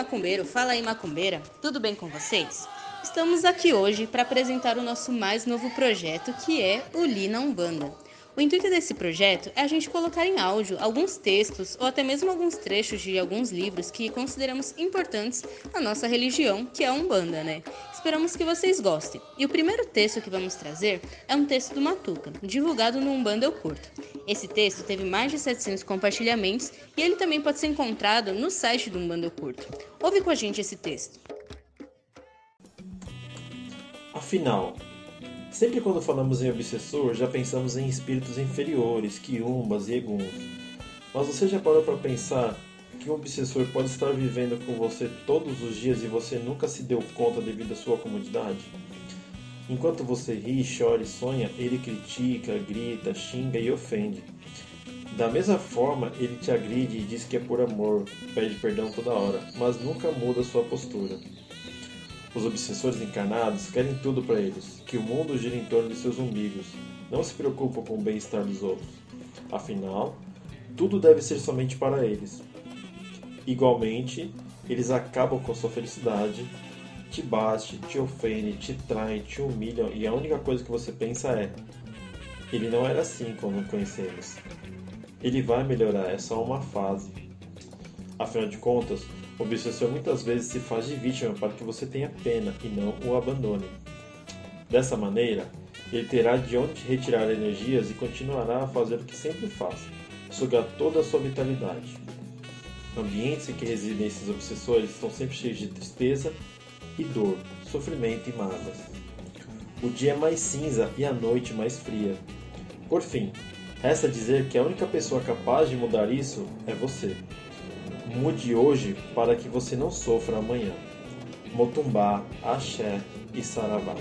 macumbeiro, fala aí macumbeira, tudo bem com vocês? Estamos aqui hoje para apresentar o nosso mais novo projeto que é o Lina Umbanda. O intuito desse projeto é a gente colocar em áudio alguns textos ou até mesmo alguns trechos de alguns livros que consideramos importantes na nossa religião, que é a Umbanda, né? Esperamos que vocês gostem. E o primeiro texto que vamos trazer é um texto do Matuca, divulgado no Umbanda Eu Curto. Esse texto teve mais de 700 compartilhamentos e ele também pode ser encontrado no site do Umbanda Curto. Ouve com a gente esse texto. Afinal, Sempre quando falamos em obsessor, já pensamos em espíritos inferiores, quiumbas e eguns. Mas você já parou para pensar que um obsessor pode estar vivendo com você todos os dias e você nunca se deu conta devido à sua comodidade? Enquanto você ri, chora e sonha, ele critica, grita, xinga e ofende. Da mesma forma, ele te agride e diz que é por amor, pede perdão toda hora, mas nunca muda sua postura. Os obsessores encarnados querem tudo para eles, que o mundo gira em torno de seus umbigos, não se preocupam com o bem-estar dos outros. Afinal, tudo deve ser somente para eles. Igualmente, eles acabam com sua felicidade, te bate, te ofende, te traem, te humilham e a única coisa que você pensa é: ele não era assim quando conhecemos. Ele vai melhorar, é só uma fase. Afinal de contas, o obsessor muitas vezes se faz de vítima para que você tenha pena e não o abandone. Dessa maneira, ele terá de onde retirar energias e continuará a fazer o que sempre faz, sugar toda a sua vitalidade. Ambientes em que residem esses obsessores estão sempre cheios de tristeza e dor, sofrimento e mágoas. O dia é mais cinza e a noite mais fria. Por fim, resta dizer que a única pessoa capaz de mudar isso é você. Mude hoje para que você não sofra amanhã. Motumbá, Axé e Saravá.